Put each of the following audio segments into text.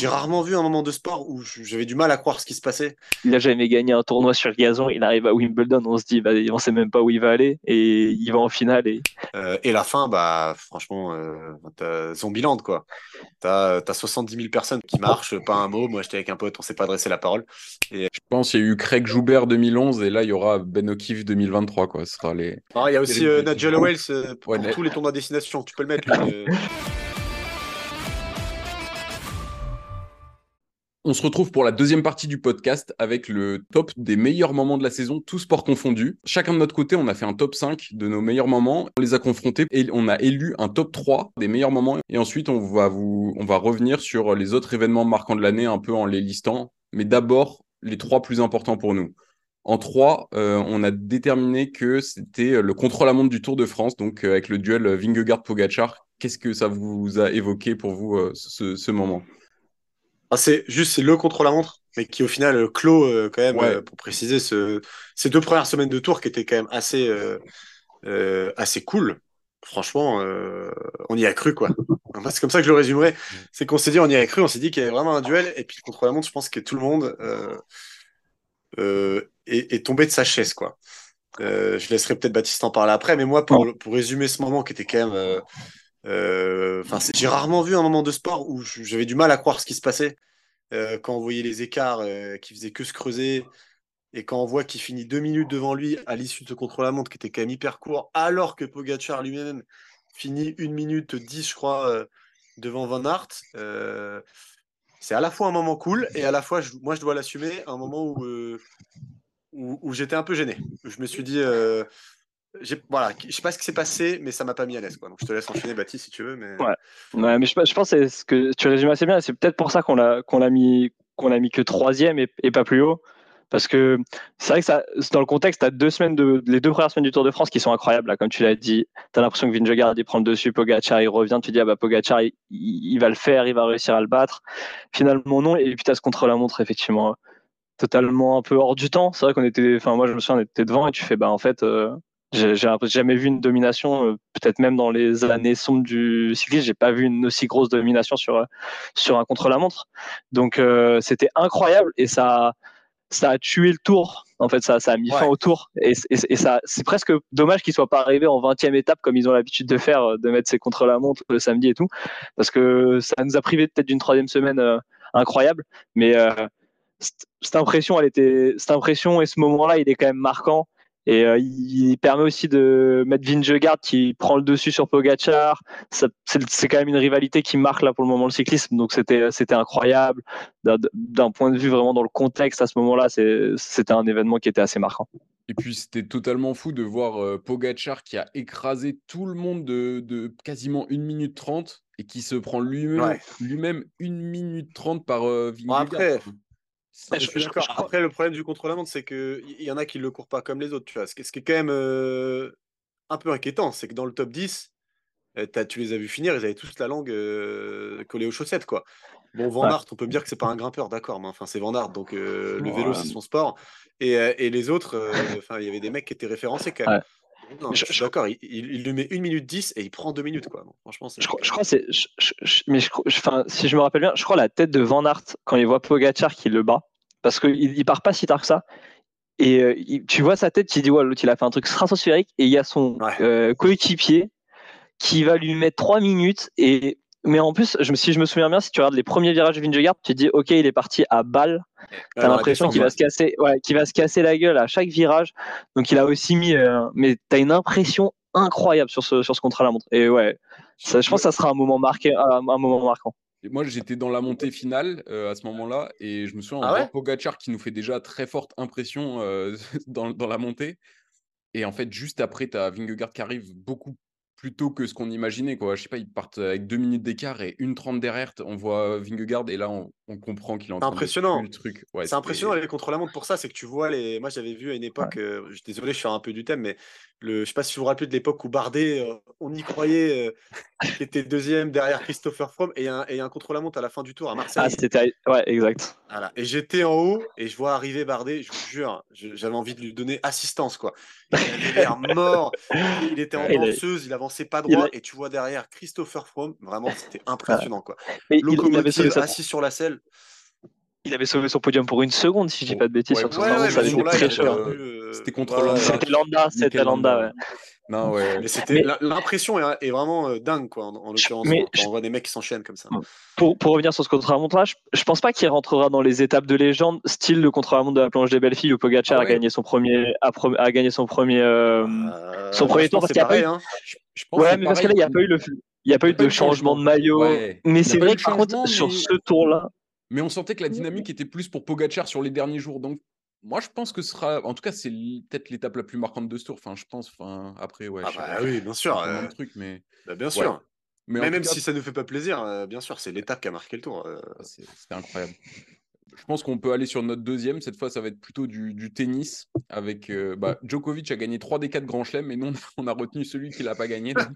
j'ai rarement vu un moment de sport où j'avais du mal à croire ce qui se passait. Il a jamais gagné un tournoi sur gazon. Il arrive à Wimbledon, on se dit, bah, on sait même pas où il va aller et il va en finale. Et, euh, et la fin, bah, franchement, euh, t'as Zombieland, quoi. T'as as 70 000 personnes qui marchent, pas un mot. Moi, j'étais avec un pote, on s'est pas adressé la parole. Et... Je pense qu'il y a eu Craig Joubert 2011 et là, il y aura Ben O'Keefe 2023, quoi. Ce sera les. Ah, il y a aussi euh, Nigel Wells euh, pour, tous les tournois à destination. Tu peux le mettre. On se retrouve pour la deuxième partie du podcast avec le top des meilleurs moments de la saison, tous sports confondus. Chacun de notre côté, on a fait un top 5 de nos meilleurs moments. On les a confrontés et on a élu un top 3 des meilleurs moments. Et ensuite, on va, on va revenir sur les autres événements marquants de l'année un peu en les listant. Mais d'abord, les trois plus importants pour nous. En 3, euh, on a déterminé que c'était le contre-la-montre du Tour de France, donc euh, avec le duel Vingegaard-Pogachar. Qu'est-ce que ça vous a évoqué pour vous euh, ce moment? Ah, c'est juste c'est le contre-la-montre, mais qui au final euh, clôt euh, quand même, euh, pour préciser, ce, ces deux premières semaines de tour qui étaient quand même assez, assez cool. Franchement, on y a cru, quoi. c'est comme ça que je le résumerai. C'est qu'on s'est dit, on y a cru, on s'est dit qu'il y avait vraiment un duel, et puis le contre-la-montre, je pense que tout le monde est, est, tombé de sa chaise, quoi. je laisserai peut-être Baptiste en parler après, mais moi, pour, pour résumer ce moment qui était quand même enfin, j'ai rarement vu un moment de sport où j'avais du mal à croire ce qui se passait. Euh, quand on voyait les écarts euh, qui faisaient que se creuser et quand on voit qu'il finit deux minutes devant lui à l'issue de ce contre-la-montre qui était quand même hyper court, alors que Pogacar lui-même finit une minute dix, je crois, devant Van Aert. c'est à la fois un moment cool et à la fois, moi, je dois l'assumer, un moment où, où j'étais un peu gêné. Je me suis dit, voilà, je sais pas ce qui s'est passé, mais ça m'a pas mis à l'aise. Donc je te laisse enchaîner, Baptiste, si tu veux. Mais... Ouais. mais je, pense que tu résumes assez bien. C'est peut-être pour ça qu'on l'a qu'on l'a mis qu'on l'a mis que troisième et, pas plus haut. Parce que c'est vrai que dans le contexte, tu as deux semaines de, les deux premières semaines du Tour de France qui sont incroyables. Là, comme tu l'as dit, tu as l'impression que Vingegaard il prend le dessus, Pogacar il revient, tu dis ah bah Pogacar il, il, va le faire, il va réussir à le battre. Finalement non, et puis tu as ce contre-la-montre effectivement totalement un peu hors du temps. C'est vrai qu'on était, enfin moi je me souviens, on était devant et tu fais bah en fait euh, j'ai jamais vu une domination, euh, peut-être même dans les années sombres du cyclisme, j'ai pas vu une aussi grosse domination sur euh, sur un contre-la-montre. Donc euh, c'était incroyable et ça ça a tué le tour. En fait, ça, ça a mis fin au tour. Et, et, ça, c'est presque dommage qu'ils soient pas arrivés en 20e étape comme ils ont l'habitude de faire, de mettre ces contre-la-montre le samedi et tout, parce que ça nous a privé peut-être d'une troisième semaine incroyable. Mais cette impression, elle était, cette impression et ce moment-là, il est quand même marquant. Et euh, il permet aussi de mettre Vingegaard qui prend le dessus sur Pogachar. C'est quand même une rivalité qui marque là pour le moment le cyclisme. Donc c'était c'était incroyable. D'un point de vue vraiment dans le contexte à ce moment-là, c'était un événement qui était assez marquant. Et puis c'était totalement fou de voir euh, Pogachar qui a écrasé tout le monde de, de quasiment 1 minute 30 et qui se prend lui-même lui-même 1 minute 30 par euh, Vingegaard. Après, le problème du contre-la-montre, c'est qu'il y en a qui ne le courent pas comme les autres. Tu vois. Ce, qui, est quand même euh, un peu inquiétant, c'est que dans le top 10, euh, tu les as vus finir, ils avaient tous la langue euh, collée aux chaussettes. quoi. Bon, Van Aert, on peut me dire que c'est pas un grimpeur, d'accord, mais enfin, c'est Van Aert, donc le vélo, c'est son sport. Et, et les autres, enfin, il y avait des mecs qui étaient référencés quand même. Non, je, suis d'accord, il, il, lui met 1 minute 10 et il prend 2 minutes. Quoi. franchement, je, crois, je crois c'est. mais si je me rappelle bien, je crois la tête de Van Aert quand il voit Pogachar qui le bat, parce qu'il il part pas si tard que ça. Et euh, tu vois sa tête qui dit ouais, l'autre il a fait un truc stratosphérique et il y a son euh, coéquipier qui va lui mettre 3 minutes et mais en plus, je, si je me souviens bien, si tu regardes les premiers virages de Vingegaard, tu te dis, ok, il est parti à balle. T'as l'impression qu'il va se casser, ouais, qu'il va se casser la gueule à chaque virage. Donc il a aussi mis, euh, mais t'as une impression incroyable sur ce sur ce contrat la montre. Et ouais, ça, je pense que ça sera un moment marqué, un moment marquant moi, j'étais dans la montée finale euh, à ce moment-là, et je me souviens, en ah Pogacar qui nous fait déjà très forte impression euh, dans, dans, la montée. Et en fait, juste après, tu as Vingegaard qui arrive beaucoup plus tôt que ce qu'on imaginait. Quoi. Je sais pas, ils partent avec deux minutes d'écart et une trente derrière. On voit Vingegaard, et là, on, on comprend qu'il est en C'est train de impressionnant. le truc. Ouais, C'est impressionnant les contre-la-montre pour ça, c'est que tu vois les. Moi j'avais vu à une époque, euh, je suis désolé, je suis un peu du thème, mais le, je sais pas si vous vous rappelez de l'époque où Bardet, euh, on y croyait, euh, était deuxième derrière Christopher Froome, et un, et un contre-la-montre à la fin du tour à Marseille. Ah, c'était. Ouais, exact. Voilà. Et j'étais en haut et je vois arriver Bardet, je vous jure, j'avais envie de lui donner assistance quoi. Il avait l'air mort, il était en Il danseuse, il avançait pas il droit, et tu vois derrière Christopher Froome, vraiment c'était impressionnant quoi. Mais il, il avait Locomotive assis sur la selle. Il avait sauvé son podium pour une seconde, si je dis pas de bêtises, Ouais, sur ce ouais, ouais, ça avait été très euh, C'était contre Landa. C'était Landa, c'était Nickel Landa, Landa. ouais. Non, ouais. Mais c'était l'impression est, est vraiment euh, dingue quoi en, en l'occurrence Mais quand je- on voit des mecs qui s'enchaînent comme ça. Pour, pour revenir sur ce contre-la-montre là, je, je pense pas qu'il rentrera dans les étapes de légende, style le contre-la-montre de la planche des belles filles où Pogacar Ah a ouais. gagné son premier, a, a gagné son premier, euh, Euh, son premier je tour, parce qu'il y a c'est pareil, pas hein. Je, je pense Ouais, mais parce que là, il n'y a pas eu le, il y a pas eu de changement de maillot. Ouais. Mais c'est vrai que par contre, sur ce tour-là, Mais on sentait que la dynamique était plus pour Pogacar sur les derniers jours. Donc, moi, je pense que ce sera. En tout cas, c'est peut-être l'étape la plus marquante de ce tour. Enfin, je pense. Enfin, après, ouais. Ah bah oui, bien sûr. Euh, de trucs, mais. bah, bien sûr. Mais, même cas, si ça ne fait pas plaisir, euh, bien sûr, c'est l'étape qui a marqué le tour. euh. c'est- c'était incroyable. Je pense qu'on peut aller sur notre deuxième. Cette fois, ça va être plutôt du, du tennis. Avec euh, bah, Djokovic a gagné 3 des 4 grands chelems, mais nous, on a retenu celui qui l'a pas gagné. donc,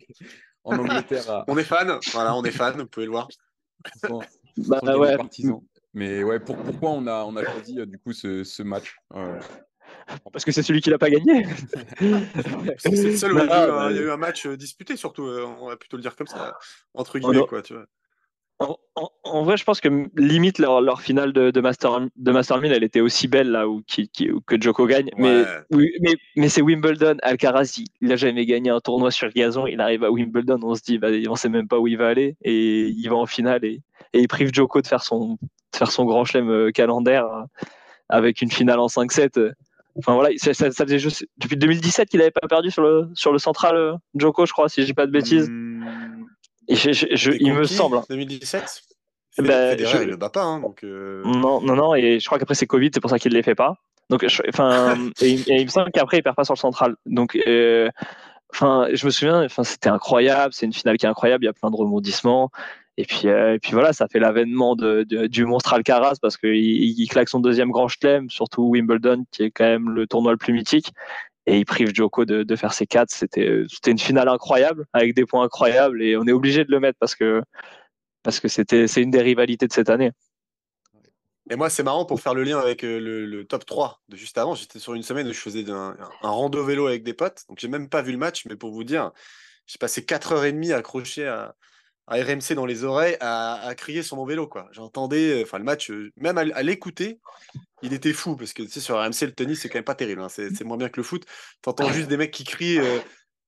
en Angleterre, à, On est fan, voilà, on est fan, vous pouvez le voir. Bah ouais. Mais ouais, pour- pourquoi on a, on a choisi euh, du coup ce, ce match Euh, parce que c'est celui qui l'a pas gagné. C'est le seul où il y, a eu Ah, un- bah, il y a eu un match euh, disputé, surtout, euh, on va plutôt le dire comme ça, entre Oh guillemets, non. quoi, tu vois. En, en- en vrai, je pense que limite leur, leur finale de, de Master de Master 1000, elle était aussi belle là où, qui, qui- où que Joko gagne. Mais, Ouais. oui, mais, mais c'est Wimbledon. Alcaraz, il, il a jamais gagné un tournoi sur gazon. Il arrive à Wimbledon, on se dit, bah, on sait même pas où il va aller et il va en finale et, et il prive Joko de faire son, de faire son grand chelem euh, calendaire euh, avec une finale en 5-7. euh. Enfin voilà, ça, ça- faisait juste depuis 2017 qu'il n'avait pas perdu sur le, sur le central euh, Joko, je crois, si je dis pas de bêtises. Et je- je- il me semble. hein. 2017 Bah, Federer, je- il le bat pas, hein, donc. euh, Non, non, non, et je crois qu'après c'est Covid, c'est pour ça qu'il ne les fait pas. Donc, enfin, et, et il me semble qu'après il perd pas sur le central. Donc, euh, enfin, je me souviens, enfin, c'était incroyable, c'est une finale qui est incroyable, il y a plein de rebondissements. Et puis, euh, et puis voilà, ça fait l'avènement de, de- du monstre Alcaraz parce qu'il il claque son deuxième grand chelem, surtout Wimbledon, qui est quand même le tournoi le plus mythique. Et il prive Djoko de, faire ses quatre. C'était, une finale incroyable, avec des points incroyables, et on est obligé de le mettre parce que parce que c'était, c'est une des rivalités de cette année. Et moi, c'est marrant pour faire le lien avec euh, le, top 3 de juste avant. J'étais sur une semaine où je faisais un rando vélo avec des potes. Donc, j'ai même pas vu le match, mais pour vous dire, j'ai passé 4h30 accroché à, à RMC dans les oreilles à, à crier sur mon vélo. quoi. J'entendais, euh, enfin, le match, euh, même à, à l'écouter, il était fou parce que tu sais, sur RMC, le tennis, c'est quand même pas terrible. hein. C'est c'est moins bien que le foot. T'entends juste des mecs qui crient euh,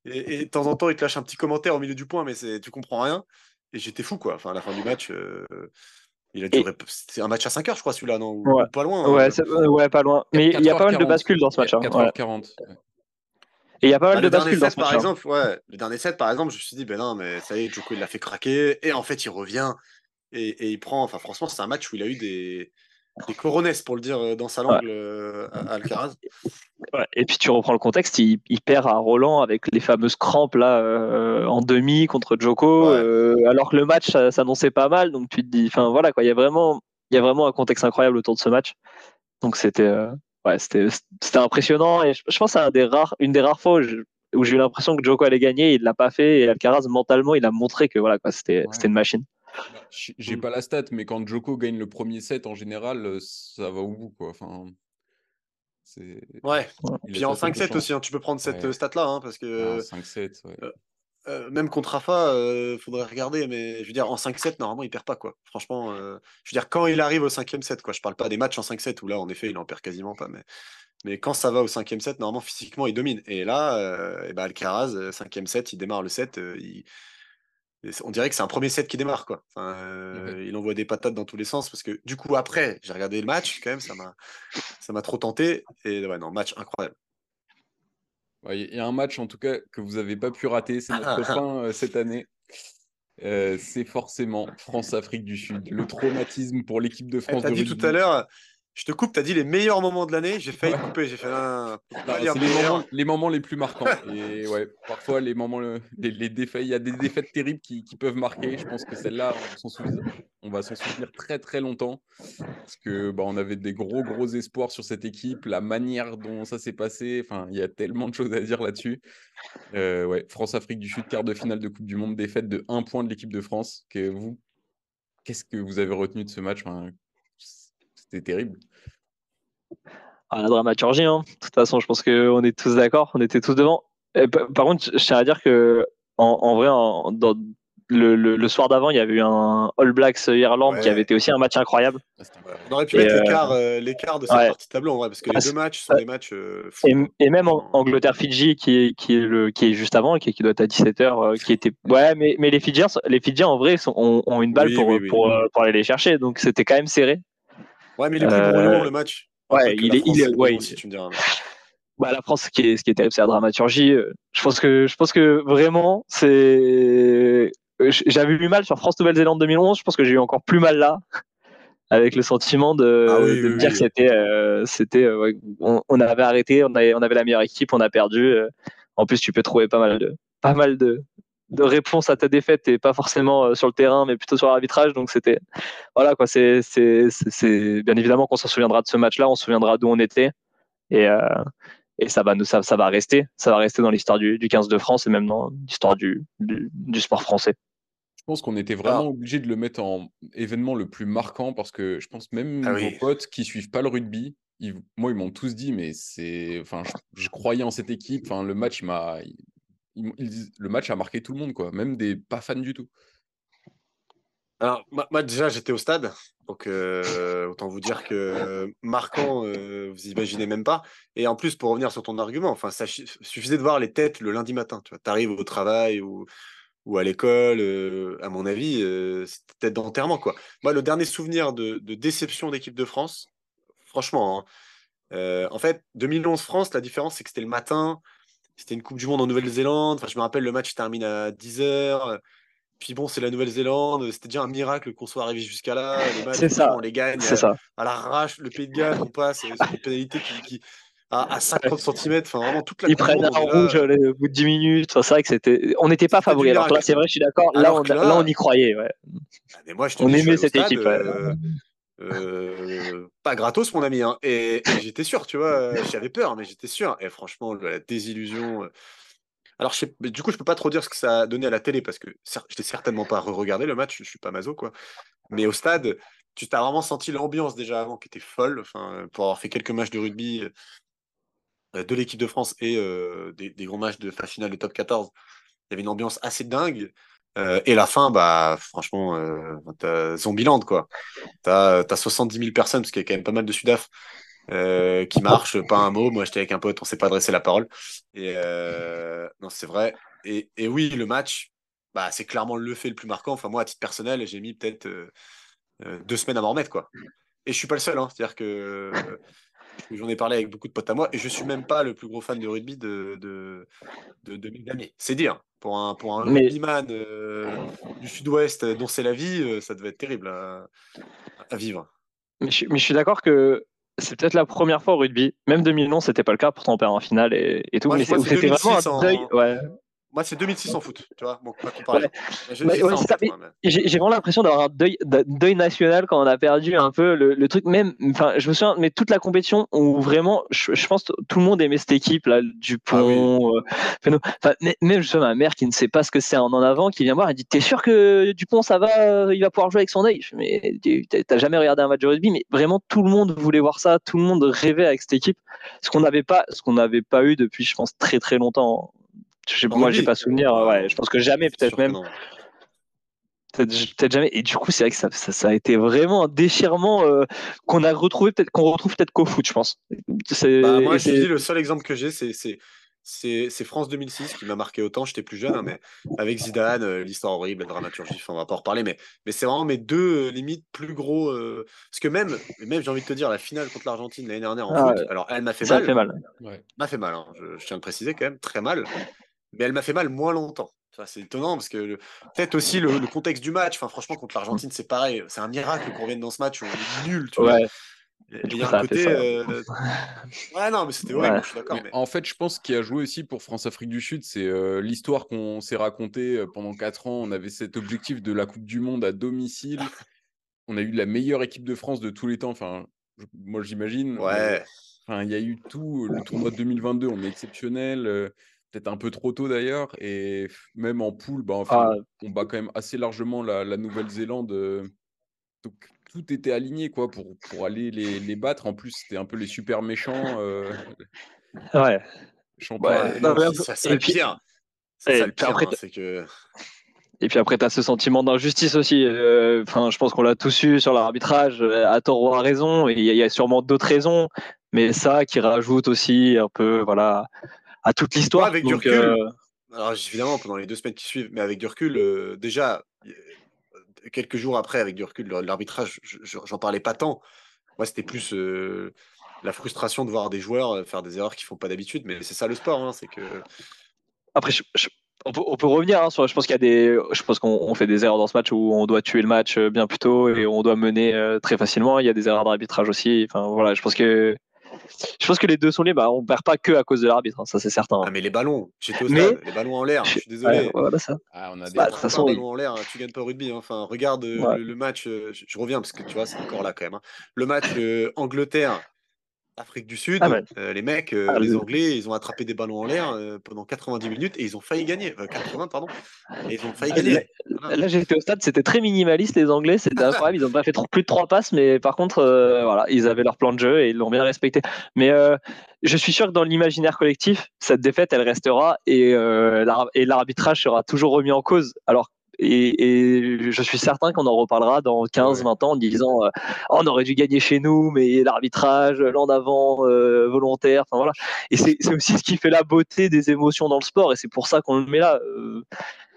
et, et de temps en temps, ils te lâchent un petit commentaire au milieu du point, mais c'est- tu comprends rien. Et j'étais fou, quoi. Enfin, à la fin du match. euh, il a duré. C'était un match à 5 heures, je crois, celui-là, non? Ouais. Pas loin. Ouais, hein. c'est- euh, ouais, pas loin. Mais il y a pas mal de 4h40. bascules dans ce match. hein. Ouais. 4h40. ouais. Et il y a pas Bah, mal le de bascules dans ce match. par exemple, ouais, le dernier set, par exemple, je me suis dit, ben non, mais ça y est, Djoko, il l'a fait craquer, et en fait, il revient, et, et il prend, enfin, franchement, c'est un match où il a eu des, des coronesses, pour le dire euh, dans sa langue, euh, à- Alcaraz. Ouais. Et puis tu reprends le contexte, il, il perd à Roland avec les fameuses crampes là euh, en demi contre euh, alors que le match ça- s'annonçait pas mal. Donc tu te dis, enfin voilà quoi, il y a vraiment, il y a vraiment un contexte incroyable autour de ce match. Donc c'était, ouais, c'était, c'était impressionnant et je, je pense que c'est un des rares, une des rares fois où, je- où j'ai eu l'impression que Djoko allait gagner, il l'a pas fait et Alcaraz mentalement il a montré que voilà quoi, c'était, Ouais. c'était une machine. J'ai pas la stat, mais quand Joko gagne le premier set, en général, euh, ça va au bout, quoi. Enfin, c'est. Ouais. il Puis a en ça, c'est 5-7 confiant. aussi, hein, tu peux prendre cette Ouais. euh, stat-là, hein, parce que Ah, 5-7, ouais. euh, même contre Rafa, euh, faudrait regarder, mais je veux dire, en 5-7, normalement, il perd pas, quoi. Franchement, euh, je veux dire, quand il arrive au cinquième set, quoi, je parle pas des matchs en 5-7, où là, en effet, il en perd quasiment pas, mais, mais quand ça va au cinquième set, normalement, physiquement, il domine. Et là, euh, et ben, Alcaraz, euh, cinquième set, il démarre le set, euh, il- on dirait que c'est un premier set qui démarre, quoi. Enfin, euh, Il envoie des patates dans tous les sens, parce que du coup, après, j'ai regardé le match, quand même, ça m'a ça m'a trop tenté, et ouais, non, match incroyable. Il y a un match, en tout cas, que vous avez pas pu rater, c'est notre top 1 euh, cette année. Euh, c'est forcément France-Afrique du Sud. Le traumatisme pour l'équipe de Eh, France T'as de dit tout à l'heure, Je te coupe, tu as dit les meilleurs moments de l'année. J'ai failli couper. J'ai fait un. les, moments, les, plus marquants. Et ouais, parfois, les moments, les, il y a des défaites terribles qui, peuvent marquer. Je pense que celle-là, on, va s'en souvenir très très longtemps. Parce que bah, on avait des gros gros espoirs sur cette équipe. La manière dont ça s'est passé, enfin, il y a tellement de choses à dire là-dessus. Euh, ouais, France-Afrique du Sud, quart de finale de Coupe du Monde, défaite de 1 point de l'équipe de France. Que vous, qu'est-ce que vous avez retenu de ce match? C'était terrible. Ah, la dramaturgie, hein. de toute façon, je pense qu'on est tous d'accord, on était tous devant. par contre, je tiens à dire que, en, vrai, dans, le, soir d'avant, il y avait eu un All Blacks Irlande qui avait été aussi un match incroyable. On aurait pu mettre euh, euh, l'écart, de cette partie de tableau en vrai, parce que les deux matchs sont des matchs euh, fous. Et, même Angleterre-Fidji, qui est, qui, est le, qui est juste avant, qui, qui doit être à 17h, qui était. Ouais, mais, mais les Fidjiens, les Fidjiens en vrai, ont, une balle pour, pour, pour, aller les chercher, donc c'était quand même serré. Ouais, mais il est plus euh... le match. Ouais, il est, il est, ouais, tu me diras. Bah, la France, ce qui est, ce qui est terrible, c'est la dramaturgie. Je pense que, je pense que vraiment, c'est. J'avais eu mal sur France-Nouvelle-Zélande 2011. Je pense que j'ai eu encore plus mal là, avec le sentiment de, ah de me dire que c'était, euh, c'était, euh, ouais, on, on, avait arrêté, on avait, on avait la meilleure équipe, on a perdu. En plus, tu peux trouver pas mal de, pas mal de, de réponse à ta défaite et pas forcément euh, sur le terrain mais plutôt sur l'arbitrage. Donc c'était voilà quoi c'est c'est c'est bien évidemment qu'on s'en souviendra de ce match là on se souviendra d'où on était. Et euh, et ça va nous ça, ça va rester. Ça va rester dans l'histoire du, du 15 de France et même dans l'histoire du, du, sport français. Je pense qu'on était vraiment obligé de le mettre en événement le plus marquant parce que je pense même ah vos potes qui suivent pas le rugby moi ils m'ont tous dit mais c'est enfin je, je, croyais en cette équipe. Enfin le match m'a le match a marqué tout le monde, quoi, même des pas fans du tout. Alors, moi, déjà, j'étais au stade, donc euh, autant vous dire que marquant, euh, vous imaginez même pas. Et en plus, pour revenir sur ton argument, enfin, suffisait de voir les têtes le lundi matin. Tu arrives au travail ou, ou à l'école, euh, à mon avis, c'était tête d'enterrement. Quoi. Moi, le dernier souvenir de, déception d'équipe de France, franchement, hein, en fait, 2011 France, la différence, c'est que c'était le matin. C'était une Coupe du Monde en Nouvelle-Zélande. Enfin, je me rappelle, le match termine à 10h. Puis bon, c'est la Nouvelle-Zélande. C'était déjà un miracle qu'on soit arrivé jusqu'à là. Matchs, ça. on les gagne. C'est ça. À l'arrache, le Pays de Galles, on passe. C'est une pénalité qui, à, 50 cm. Enfin, vraiment toute la Ils prennent un rouge au bout de 10 minutes. c'est vrai que c'était. On n'était pas favori. Alors là, c'est vrai, je suis d'accord. Là, on, là, on y croyait. Ouais. Ah, mais moi, je te on aimait cette équipe. Euh, euh, pas gratos, mon ami. Hein. Et, j'étais sûr, tu vois, j'avais peur, mais j'étais sûr. Et franchement, la désillusion. Euh. Alors, je du coup, je peux pas trop dire ce que ça a donné à la télé parce que j'étais certainement pas re-regardé le match, je suis pas mazo, quoi. Mais au stade, tu t'as vraiment senti l'ambiance déjà avant qui était folle. Enfin, pour avoir fait quelques matchs de rugby euh, de l'équipe de France et des, des, matchs de finale de top 14, il y avait une ambiance assez dingue. Euh, et la fin, bah, franchement, euh, t'as Zombieland, quoi. T'as as 70 000 personnes, parce qu'il y a quand même pas mal de Sudaf euh, qui marchent, pas un mot. Moi, j'étais avec un pote, on s'est pas adressé la parole. Et euh, non, c'est vrai. Et, et, oui, le match, bah, c'est clairement le fait le plus marquant. Enfin, moi, à titre personnel, j'ai mis peut-être deux semaines à m'en remettre, quoi. Et je suis pas le seul, hein. c'est-à-dire que J'en ai parlé avec beaucoup de potes à moi et je suis même pas le plus gros fan de rugby de, de, de, de C'est dire, pour un, pour un rugbyman euh, du sud-ouest dont c'est la vie, euh, ça devait être terrible à, vivre. Mais je, mais je suis d'accord que c'est peut-être la première fois au rugby, même 2009, c'était pas le cas, pourtant on perd en finale et, et tout, mais c'était vraiment un deuil. Ouais. Moi, c'est 2006 en foot, tu vois. J'ai vraiment l'impression d'avoir un deuil, deuil, national quand on a perdu un peu le, truc. Même, enfin, je me souviens, mais toute la compétition où vraiment, je, pense, tout le monde aimait cette équipe là, Dupont. Ah euh, même je ma mère qui ne sait pas ce que c'est en en avant, qui vient voir, elle dit "T'es sûr que Dupont, ça va, il va pouvoir jouer avec son œil? Mais t'as jamais regardé un match de rugby, mais vraiment tout le monde voulait voir ça, tout le monde rêvait avec cette équipe, ce qu'on n'avait pas, ce qu'on n'avait pas eu depuis, je pense, très très longtemps je, moi, j'ai pas souvenir. Ouais, je pense que jamais, peut-être même. Peut-être jamais. Et du coup, c'est vrai que ça, ça, a été vraiment un déchirement euh, qu'on a retrouvé, peut-être qu'on retrouve peut-être qu'au foot, je pense. Bah, moi, je dis, le seul exemple que j'ai, c'est c'est France 2006 qui m'a marqué autant. J'étais plus jeune, hein, mais avec Zidane, euh, l'histoire horrible, la dramaturgie, on va pas en reparler, mais, mais c'est vraiment mes deux euh, limites plus gros. parce que même, même j'ai envie de te dire, la finale contre l'Argentine l'année dernière en ah foot, alors elle m'a fait, mal. Fait mal. M'a fait mal. Hein, je, je, tiens à le préciser quand même, très mal mais elle m'a fait mal moins longtemps. C'est étonnant parce que peut-être aussi le, contexte du match. Enfin, franchement, contre l'Argentine, c'est pareil. C'est un miracle qu'on revienne dans ce match où on est nul. Tu vois. Il y a un côté. Euh, ouais, non, mais c'était horrible, je suis d'accord. Mais... En fait, je pense qu'il a joué aussi pour France-Afrique du Sud, c'est euh, l'histoire qu'on s'est racontée euh, pendant 4 ans. On avait cet objectif de la Coupe du Monde à domicile. On a eu la meilleure équipe de France de tous les temps. Enfin, moi, j'imagine. Ouais. Enfin, il y a eu tout. Le tournoi de 2022, on est exceptionnel. Peut-être un peu trop tôt d'ailleurs. Et même en poule, bah, enfin, ah. on bat quand même assez largement la, la Nouvelle-Zélande. Donc, tout était aligné quoi pour, pour aller les, les battre. En plus, c'était un peu les super méchants. Euh... Ouais. ouais ça, le pire. C'est ça le pire, hein, c'est que. Et puis après, tu as ce sentiment d'injustice aussi. Euh, enfin, je pense qu'on l'a tous eu sur l'arbitrage, euh, à tort ou à raison. Et il y, a sûrement d'autres raisons, mais ça qui rajoute aussi un peu, voilà, à toute l'histoire. avec du recul. Euh, Alors évidemment, pendant les deux semaines qui suivent, mais avec du recul, déjà, quelques jours après, avec du recul, l'arbitrage, j'en parlais pas tant. Moi, c'était plus euh, la frustration de voir des joueurs euh, faire des erreurs qu'ils font pas d'habitude. Mais c'est ça le sport, hein, c'est que. Après, on, peut, revenir hein, sur. Je pense qu'il y a des. Je pense qu'on fait des erreurs dans ce match où on doit tuer le match euh, bien plus tôt et on doit mener très facilement. Il y a des erreurs d'arbitrage aussi. Enfin, voilà, je pense que je pense que les deux sont libres. Bah, on perd pas que à cause de l'arbitre, hein, ça c'est certain. Ah, mais les ballons, j'étais au stade, les ballons en l'air, je suis désolé. Ah, on a des bah, ballons en l'air, hein, tu gagnes pas au rugby. Hein. Enfin, regarde euh, le, match, euh, je, reviens parce que tu vois, c'est encore là quand même. Le match euh, Angleterre Afrique du Sud, ah euh, les mecs, euh, ah, les Anglais, ils ont attrapé des ballons en l'air euh, pendant 90 minutes et ils ont failli gagner. 80, pardon. Et ils ont failli gagner. Là, j'étais au stade, c'était très minimaliste, les Anglais, c'était incroyable. Ils n'ont pas fait plus de trois passes, mais par contre, voilà, ils avaient leur plan de jeu et ils l'ont bien respecté. Mais je suis sûr que dans l'imaginaire collectif, cette défaite, elle restera et, et l'arbitrage sera toujours remis en cause. Alors et, je suis certain qu'on en reparlera dans 15-20 ans en disant euh, oh, on aurait dû gagner chez nous, mais l'arbitrage, l'an d'avant, euh, volontaire. Enfin voilà. Et c'est aussi ce qui fait la beauté des émotions dans le sport, et c'est pour ça qu'on le met là. Euh,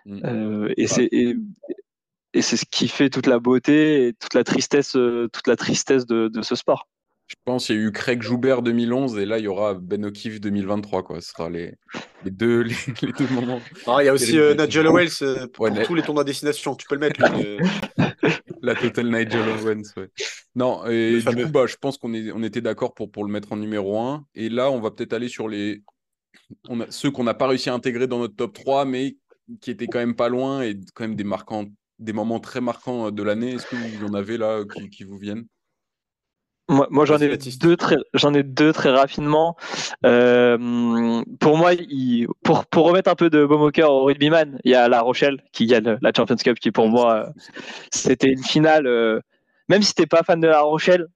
mm. et c'est et, c'est ce qui fait toute la beauté et toute la tristesse, toute la tristesse de, de ce sport. Je pense qu'il y a eu Craig Joubert 2011 et là il y aura Ben O'Keefe 2023 quoi. Ce sera les, les deux les, deux moments. Ah, il y a aussi euh, Nigel Owens euh, pour tous les tournois à destination. Tu peux le mettre. Euh. La totale Nigel Owens. Ouais. Non et du coup bah je pense qu'on est, on était d'accord pour pour le mettre en numéro 1 et là on va peut-être aller sur les on a, ceux qu'on n'a pas réussi à intégrer dans notre top 3 mais qui étaient quand même pas loin et quand même des marquants des moments très marquants de l'année. Est-ce que vous en avez là qui, qui vous viennent? Moi, j'en ai deux très, j'en ai deux très rapidement. Euh, pour moi, il, pour pour remettre un peu de baume au cœur au rugbyman, il y a La Rochelle qui gagne la Champions Cup, qui pour moi, c'était une finale. Euh, même si t'es pas fan de La Rochelle,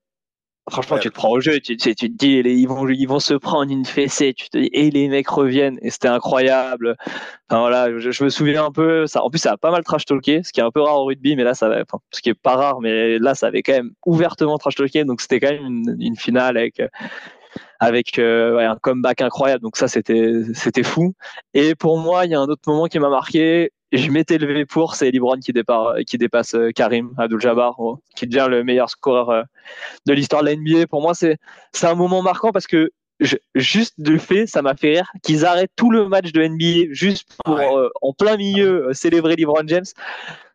Franchement, tu te prends au jeu, tu, tu, te dis, ils, vont, ils vont se prendre une fessée, tu te dis, et les mecs reviennent, et c'était incroyable. Enfin, voilà, je, me souviens un peu, ça, en plus, ça a pas mal trash talké, ce qui est un peu rare au rugby, mais là, ça enfin, ce qui est pas rare, mais là, ça avait quand même ouvertement trash talké, donc c'était quand même une, une, finale avec, avec euh, un comeback incroyable, donc ça, c'était, c'était fou. Et pour moi, il y a un autre moment qui m'a marqué, je m'étais levé pour, c'est Libron qui, qui dépasse euh, Karim Abdul-Jabbar, oh, qui devient le meilleur scoreur euh, de l'histoire de la NBA. Pour moi, c'est un moment marquant parce que juste de fait, ça m'a fait rire qu'ils arrêtent tout le match de NBA juste pour, euh, en plein milieu, célébrer LeBron James.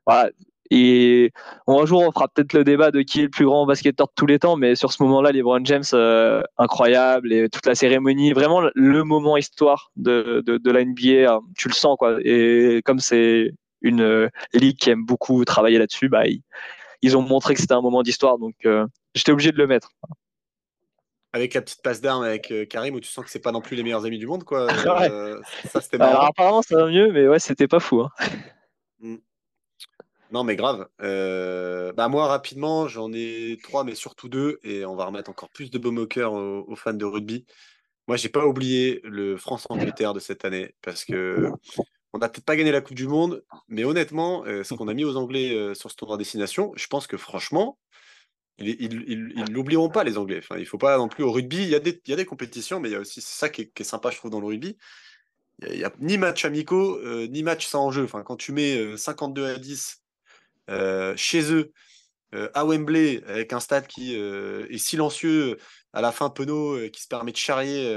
Voilà, et un jour, on fera peut-être le débat de qui est le plus grand basketteur de tous les temps, mais sur ce moment-là, LeBron James, euh, incroyable, et toute la cérémonie, vraiment le moment histoire de, de, de la NBA, euh, tu le sens, quoi. Et comme c'est une euh, ligue qui aime beaucoup travailler là-dessus, bah, ils, ont montré que c'était un moment d'histoire, donc j'étais obligé de le mettre. Avec la petite passe d'armes avec Karim, où tu sens que c'est pas non plus les meilleurs amis du monde, quoi. ça, c'était Alors, apparemment, ça va mieux, mais ouais, c'était pas fou. Hein. Mm. Non, mais grave. Euh, bah moi, rapidement, j'en ai trois, mais surtout deux, et on va remettre encore plus de baume au cœur aux, fans de rugby. Moi, j'ai pas oublié le France-Angleterre de cette année, parce que on n'a peut-être pas gagné la Coupe du Monde, mais honnêtement, euh, ce qu'on a mis aux Anglais euh, sur ce tournoi destination, je pense que franchement, ils n'oublieront pas les Anglais. Enfin, il faut pas non plus au rugby. Il y a des, compétitions, mais il y a aussi ça qui est, sympa, je trouve, dans le rugby. Il n'y a, ni match amicaux, ni match sans enjeu. Quand tu mets 52 à 10 euh, chez eux, euh, à Wembley, avec un stade qui euh, est silencieux, à la fin, Penaud qui se permet de charrier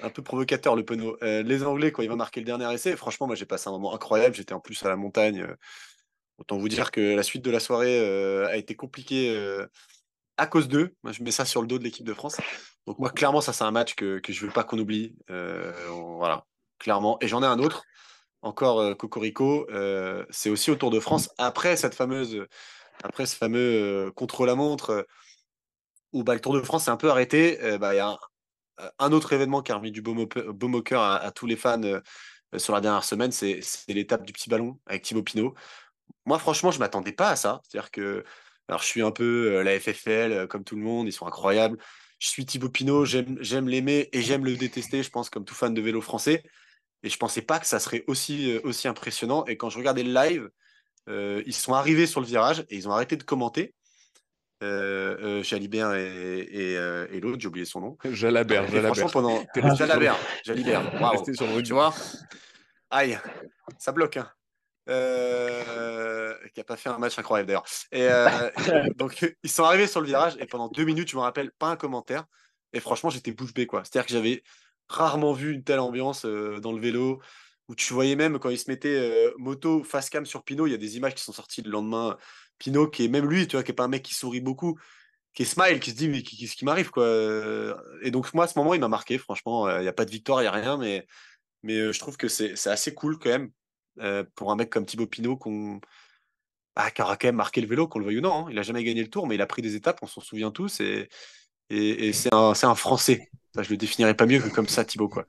un peu provocateur le Penaud. les Anglais, quand il va marquer le dernier essai, franchement, moi j'ai passé un moment incroyable. J'étais en plus à la montagne. autant vous dire que la suite de la soirée a été compliquée à cause d'eux. Moi, je mets ça sur le dos de l'équipe de France. Donc, moi, clairement, ça, c'est un match que, que je veux pas qu'on oublie. Euh, voilà, clairement. Et j'en ai un autre, encore euh, Cocorico. Euh, c'est aussi au Tour de France. Après cette fameuse, après ce fameux contre-la-montre, où bah, le Tour de France s'est un peu arrêté, bah, il y a un, autre événement qui a remis du baume au, cœur à, tous les fans sur la dernière semaine, c'est l'étape du petit ballon avec Thibaut Pinot. Moi, franchement, je m'attendais pas à ça. C'est-à-dire que alors, je suis un peu euh, la FFL, euh, comme tout le monde, ils sont incroyables. Je suis Thibaut Pinot, j'aime l'aimer et j'aime le détester, je pense, comme tout fan de vélo français. Et je pensais pas que ça serait aussi, euh, aussi impressionnant. Et quand je regardais le live, ils sont arrivés sur le virage et ils ont arrêté de commenter. Euh, Jalibert et, et, l'autre, j'ai oublié son nom. Jalabert, Jalabert. Franchement, pendant. Jalabert, Jalibert. Waouh. Tu vois? Aïe, ça bloque. Hein. Euh, qui a pas fait un match incroyable d'ailleurs. Et euh, donc ils sont arrivés sur le virage et pendant deux minutes, je me rappelle pas un commentaire. Et franchement, j'étais bouche bée quoi. C'est-à-dire que j'avais rarement vu une telle ambiance euh, dans le vélo où tu voyais même quand ils se mettaient moto face cam sur Pinot, il y a des images qui sont sorties le lendemain. Pinot qui est même lui, tu vois, qui est pas un mec qui sourit beaucoup, qui est smile, qui se dit mais qu'est-ce qui m'arrive quoi. Et donc moi à ce moment, il m'a marqué. Franchement, il n'y a pas de victoire, il y a rien, mais mais je trouve que c'est assez cool quand même euh, pour un mec comme Thibaut Pinot qu'on ah, qui aura quand même marqué le vélo, qu'on le veuille ou non. Hein. Il a jamais gagné le tour, mais il a pris des étapes, on s'en souvient tous. Et, c'est un, Français. Je le définirais pas mieux que comme ça, Thibaut. Quoi.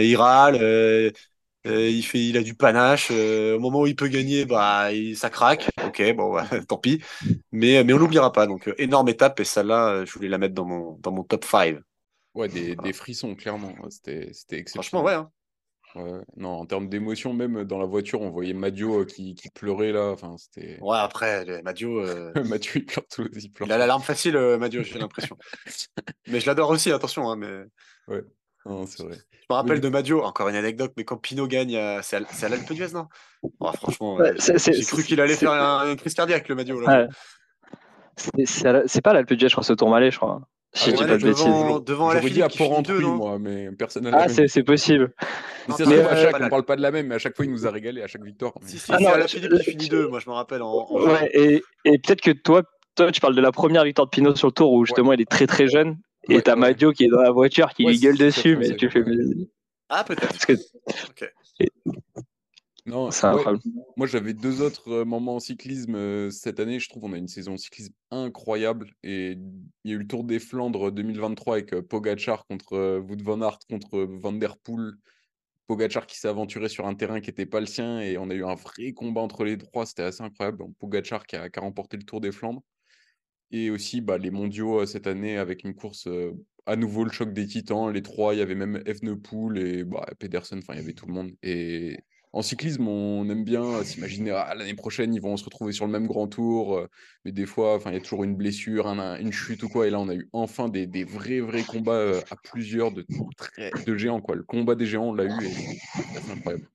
il râle, euh, euh, il, fait, il a du panache. au moment où il peut gagner, bah, il, ça craque. Ok, bon, tant pis. Mais, mais on l'oubliera pas. Donc, énorme étape. Et celle-là, je voulais la mettre dans mon, dans mon top 5. Ouais, des, des frissons, clairement. C'était exceptionnel. Franchement, ouais. Hein. Non, en termes d'émotion, même dans la voiture, on voyait Madio euh, qui, qui pleurait là. Enfin, c'était. Ouais, après, Madio. Euh... Madio, il pleure tout. Il, pleure il a l'alarme facile, euh, Madio, j'ai l'impression. mais je l'adore aussi, attention. Hein, mais... Ouais, c'est vrai. Je me rappelle de Madio, encore une anecdote, mais quand Pinot gagne, c'est à, l'Alpe d'Huez, non? Oh, Franchement, j'ai cru qu'il allait faire un, une crise cardiaque, le Madio. Là. C'est pas l'Alpe d'Huez, je crois, ce Tourmalet, je crois. Si je dis pas de bêtises. Devant la dit à Port-Rentruy, moi, mais personne Ah, c'est possible. Mais ça, mais à chaque, on parle pas de la même, mais à chaque fois, il nous a régalé à chaque victoire. Si, si, ah, c'est à la Philippe qui finit deux, moi, je me rappelle. En, Ouais, et, et peut-être que toi, toi, tu parles de la première victoire de Pinot sur le tour où justement il est très très jeune. Et t'as Madio qui est dans la voiture, qui lui gueule dessus, mais tu fais. Ah, peut-être. Non. Moi, j'avais deux autres euh, moments en cyclisme euh, cette année. Je trouve qu'on a une saison en cyclisme incroyable. Et il y a eu le Tour des Flandres 2023 avec euh, Pogachar contre Wout van Aert contre Van Der Poel. Pogachar qui s'est aventuré sur un terrain qui n'était pas le sien et on a eu un vrai combat entre les trois. C'était assez incroyable. Pogachar qui a, remporté le Tour des Flandres. Et aussi bah, les mondiaux cette année avec une course à nouveau le choc des titans. Les trois, il y avait même Evenepoel et bah, Pedersen. Enfin, il y avait tout le monde. Et en cyclisme, on aime bien s'imaginer ah, l'année prochaine, ils vont se retrouver sur le même grand tour. Euh, mais des fois, il y a toujours une blessure, une chute ou quoi. Et là, on a eu enfin des, vrais, vrais combats euh, à plusieurs de, de géants. Quoi. Le combat des géants, on l'a eu et c'est incroyable.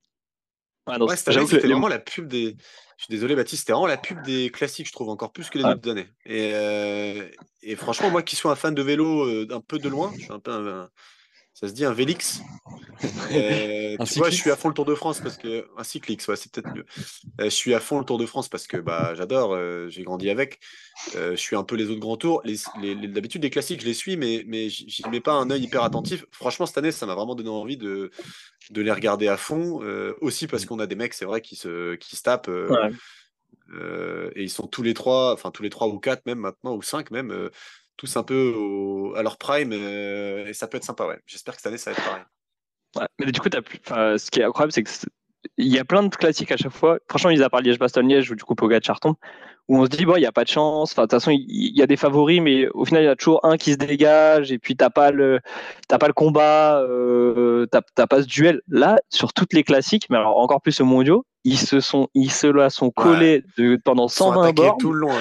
Ouais, c'était vraiment la pub des. Je suis désolé, Baptiste, c'était vraiment la pub des classiques, je trouve, encore plus que les autres années. Et, euh, et, franchement, moi qui suis un fan de vélo d'un peu de loin, je suis un peu un, ça se dit un Vélix? Euh, tu vois, je suis à fond le Tour de France parce que un cyclix, ouais, c'est peut-être mieux. Euh, je suis à fond le Tour de France parce que bah j'adore, euh, j'ai grandi avec. je suis un peu les autres grands tours. Les, D'habitude, les classiques, je les suis, mais mais j'y mets pas un œil hyper attentif. Franchement, cette année, ça m'a vraiment donné envie de de les regarder à fond. aussi parce qu'on a des mecs, c'est vrai, qui se qui se tapent. et ils sont tous les trois, enfin tous les trois ou quatre même maintenant ou cinq même tous un peu à leur prime euh, et ça peut être sympa. Ouais. J'espère que cette année ça va être pareil. Ouais, mais du coup, as plus... ce qui est incroyable, c'est que il y a plein de classiques à chaque fois. Franchement, ils a parlé Liège-Bastogne-Liège ou du coup Pogacar Charton, où on se dit bon, il y a pas de chance. Enfin, de toute façon, il y, a des favoris, mais au final, il y a toujours un qui se dégage et puis t'as pas le, t'as pas le combat, euh, t'as pas ce duel. Là, sur toutes les classiques, mais alors encore plus au mondiaux, ils se sont, ils se la sont collés de, pendant 120 bornes. tout le long.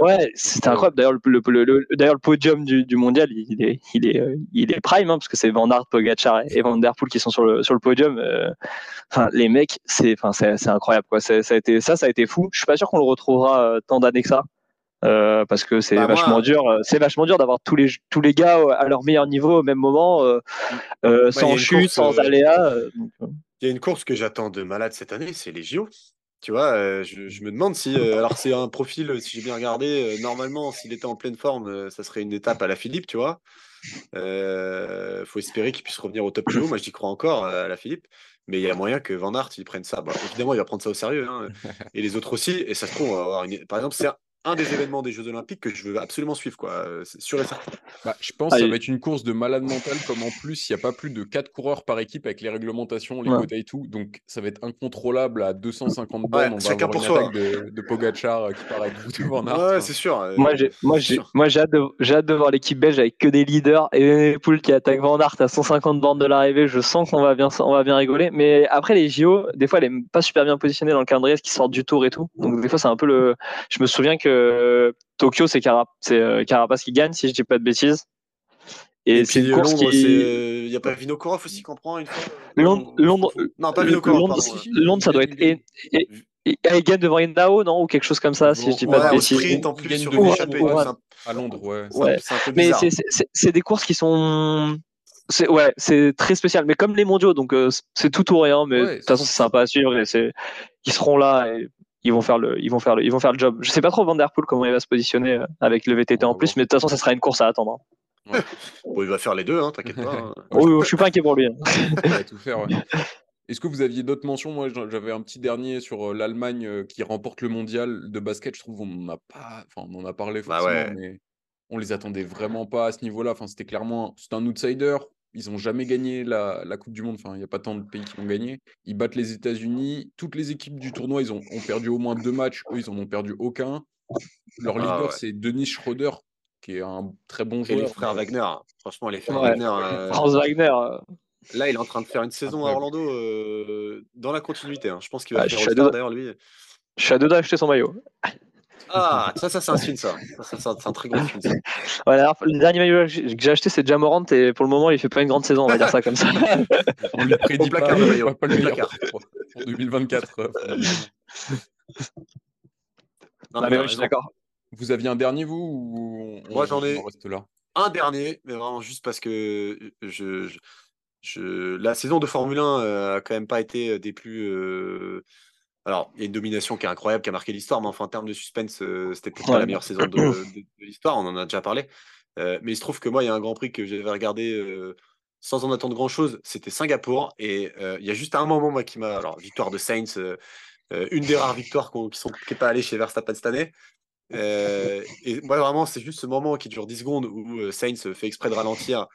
Ouais, c'était incroyable. D'ailleurs, le, d'ailleurs, le podium du, du, mondial, il est, il est, il est prime, hein, parce que c'est Van Aert, Pogacar et Van Der Poel qui sont sur le, sur le podium. Euh, enfin, les mecs, c'est, enfin, c'est, incroyable, quoi. Ça a été, ça, ça a été fou. Je suis pas sûr qu'on le retrouvera euh, tant d'années que ça. Euh, parce que c'est bah, vachement dur. C'est vachement dur d'avoir tous les tous les gars à leur meilleur niveau au même moment, sans chute, sans aléa. Il y a une course que j'attends de malade cette année, c'est les JO. Tu vois, je, me demande si. alors, c'est un profil, si j'ai bien regardé, normalement, s'il était en pleine forme, ça serait une étape à la Philippe, tu vois. Il faut espérer qu'il puisse revenir au top niveau. Moi, j'y crois encore à la Philippe. Mais il y a moyen que Van Aert, il prenne ça. Bah, évidemment, il va prendre ça au sérieux. Hein, et les autres aussi. Et ça se trouve, avoir une... par exemple, c'est un des événements des Jeux Olympiques que je veux absolument suivre, quoi. Euh, c'est sûr et certain. Bah, je pense que ça va être une course de malade mental, comme en plus, il n'y a pas plus de 4 coureurs par équipe avec les réglementations, les quotas et tout. Donc, ça va être incontrôlable à 250 bornes. on va chacun pour soi. De, de Pogachar euh, qui paraît avec de Van Aert. Ouais, c'est sûr. Euh, moi, j'ai, moi, j'ai, moi, j'ai hâte, de, j'ai hâte de voir l'équipe belge avec que des leaders et poules qui attaquent Van Aert à 150 bornes de l'arrivée. Je sens qu'on va bien, on va bien rigoler. Mais après, les JO, des fois, elle est pas super bien positionnée dans le calendrier, qui sortent du tour et tout. Donc, des fois, c'est un peu le. Je me souviens que Tokyo, c'est euh, Carapace qui gagne, si je dis pas de bêtises. Et, c'est une course Londres, qui. Il n'y a pas Vinokourov aussi qu'on prend une fois Londres, Londres, Non, pas Vinokourov. Londres, ça doit être. Et, et, il gagne devant Indao, non Ou quelque chose comme ça, si je dis pas de bêtises. sprint en plus sur À Londres, ouais. C'est un peu Mais c'est des courses qui sont. C'est ouais, c'est très spécial, mais comme les mondiaux, donc euh, c'est tout ou rien. Mais de toute façon, c'est sympa à suivre et c'est ils seront là. Et ils vont faire le, ils vont faire le, ils vont faire le job. Je sais pas trop Vanderpool comment il va se positionner euh, avec le VTT en plus, mais de toute façon, ça sera une course à attendre. Hein. bon, il va faire les deux, hein, t'inquiète pas. Hein. oui, je suis pas inquiet pour lui. il va tout faire. Est-ce que vous aviez d'autres mentions? Moi, j'avais un petit dernier sur euh, l'Allemagne euh, qui remporte le mondial de basket. Je trouve qu'on en a pas, enfin, on en a parlé bah forcément, mais on les attendait vraiment pas à ce niveau-là. Enfin, c'était clairement, c'est un outsider. Ils n'ont jamais gagné la, Coupe du Monde. Enfin, il n'y a pas tant de pays qui l'ont gagné. Ils battent les États-Unis. Toutes les équipes du tournoi, ils ont, perdu au moins deux matchs. Eux, ils n'en ont perdu aucun. Leur ah leader, c'est Denis Schroeder, qui est un très bon joueur. Et les frères Wagner. Franchement, les frères Wagner. Euh, Wagner. Euh. Là, il est en train de faire une saison à Orlando euh, dans la continuité. Hein. Je pense qu'il va ah, faire d'ailleurs, lui. Je suis à deux d'acheter son maillot. Ah, ça, ça c'est un film, ça. ça, c'est un très gros film. Ça. le dernier maillot que j'ai acheté, c'est Jamorant, et pour le moment, il fait pas une grande saison, on va dire ça comme ça. on lui prédit pas, pas, le pas le meilleur pour, 2024. non, mais je suis d'accord. Vous aviez un dernier, vous ou Moi, j'en ai là? un dernier, mais vraiment juste parce que je, je, la saison de Formule 1 euh, a quand même pas été des plus. Euh, alors, il y a une domination qui est incroyable, qui a marqué l'histoire, mais enfin, en termes de suspense, euh, c'était peut-être pas la meilleure saison de, l'histoire, on en a déjà parlé. Euh, mais il se trouve que moi, il y a un Grand Prix que j'avais regardé euh, sans en attendre grand-chose, c'était Singapour. Et il y a juste un moment moi, qui m'a. Alors, victoire de Saints, une des rares victoires qui n'est pas allée chez Verstappen cette année. et moi, vraiment, c'est juste ce moment qui dure 10 secondes où Saints fait exprès de ralentir.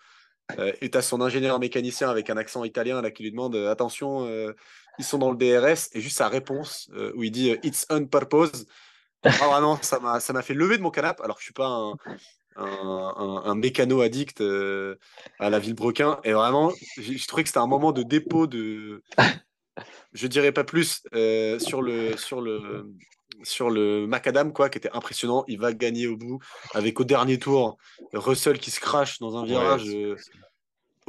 Et tu as son ingénieur mécanicien avec un accent italien là, qui lui demande Attention, ils sont dans le DRS et juste sa réponse euh, où il dit euh, It's on purpose. Ah, vraiment, ça m'a, fait lever de mon canapé alors que je suis pas un, un, mécano addict euh, à la ville Brequin. Et vraiment, j'ai, trouvé que c'était un moment de dépôt de. Je dirais pas plus sur le sur le sur le macadam quoi qui était impressionnant il va gagner au bout avec au dernier tour Russell qui se crache dans un virage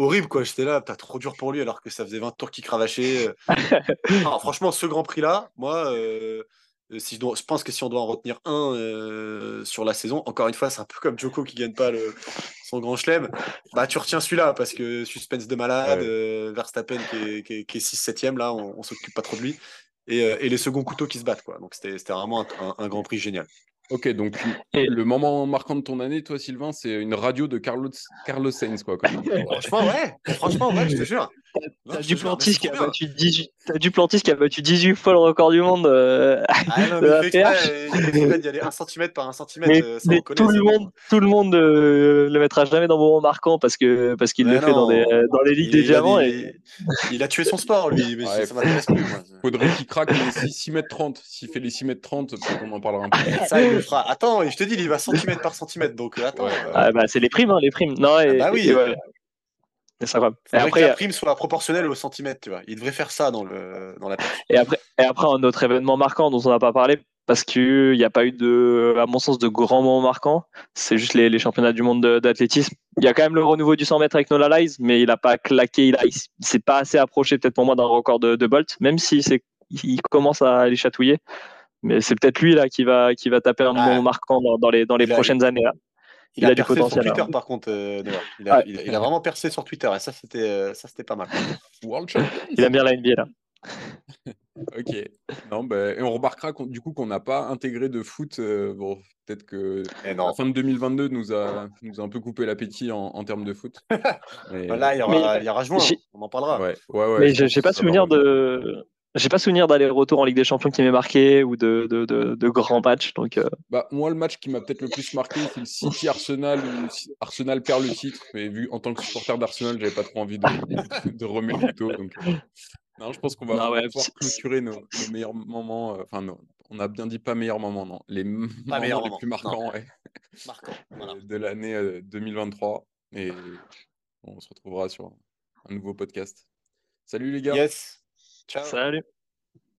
horrible quoi. J'étais là, t'as trop dur pour lui alors que ça faisait 20 tours qu'il cravachait. Euh. franchement, ce Grand Prix là, moi, euh, si je, je, pense que si on doit en retenir un euh, sur la saison, encore une fois, c'est un peu comme Joko qui gagne pas le, son grand chelem. Bah, tu retiens celui-là parce que suspense de malade, Verstappen qui est, qui, 6-7ème là, on, s'occupe pas trop de lui. Et, les seconds couteaux qui se battent quoi. Donc c'était vraiment un Grand Prix génial. Ok, donc le moment marquant de ton année, toi, Sylvain, c'est une radio de Carlos, Carlos Sainz, quoi. franchement, ouais. Franchement, ouais, je te jure. T'as Duplantis qui a battu 18, Duplantis qui a battu 18 fois le record du monde. Euh, ah non, mais il, il y aller 1 cm par 1 cm. Mais, euh, mais tout, le monde, tout le monde euh, le mettra jamais dans moment marquant parce que parce qu'il le fait dans, des, dans les ligues des diamants. Et... Il a tué son sport, lui. Mais ouais, ça m'intéresse plus. Faudrait qu'il craque les 6, m 30. S'il fait les 6 m 30, on en parlera un peu. Ça, il le fera. Attends, je te dis, il va centimètre par centimètre. Donc, attends. Ah, bah, c'est les primes, hein, les primes. Non, ah, bah oui. Ça Et après, la prime soit proportionnelle au centimètre, tu vois. Il devrait faire ça dans, le, dans la Et après, et après, un autre événement marquant dont on n'a pas parlé, parce qu'il n'y a pas eu de, à mon sens, de grands moments marquants. C'est juste les, les, championnats du monde d'athlétisme. Il y a quand même le renouveau du 100 mètres avec Nola Lyles, mais il n'a pas claqué, il, ne s'est pas assez approché peut-être pour moi d'un record de, de, Bolt, même si c'est, il commence à les chatouiller. Mais c'est peut-être lui là qui va, qui va taper un moment marquant dans, dans les, dans les prochaines années. Là. Il, a, du potentiel. Sur Twitter, hein. par contre, euh, il, a, il, a, vraiment percé sur Twitter et ça, c'était, euh, ça, c'était pas mal. il aime bien la NBA là. ok. Non, bah, et on remarquera qu'on- du coup qu'on n'a pas intégré de foot. euh, bon, peut-être que Et la fin de 2022 nous a, nous a un peu coupé l'appétit en, en termes de foot. Mais, Là, il y aura, Mais- il y aura juin. On en parlera. ouais, ouais, ouais, Mais je j'ai pense j'ai que pas souvenir de. J'ai pas souvenir d'aller-retour en Ligue des Champions qui m'ait marqué ou de, de, de, de grands matchs. Donc, euh, Bah, moi, le match qui m'a peut-être le plus marqué, c'est le City Arsenal où Arsenal perd le titre. Mais vu en tant que supporter d'Arsenal, j'avais pas trop envie de, de remettre le. Donc, euh, non, je pense qu'on va, Non, ouais, pouvoir clôturer nos, nos meilleurs moments. euh, Enfin, non, on a bien dit pas meilleurs moments, non. Les m- moments meilleurs les plus marquants ouais, Marquant. Voilà. de l'année euh, 2023. Et on se retrouvera sur un nouveau podcast. Salut les gars. Yes. Ciao. salut.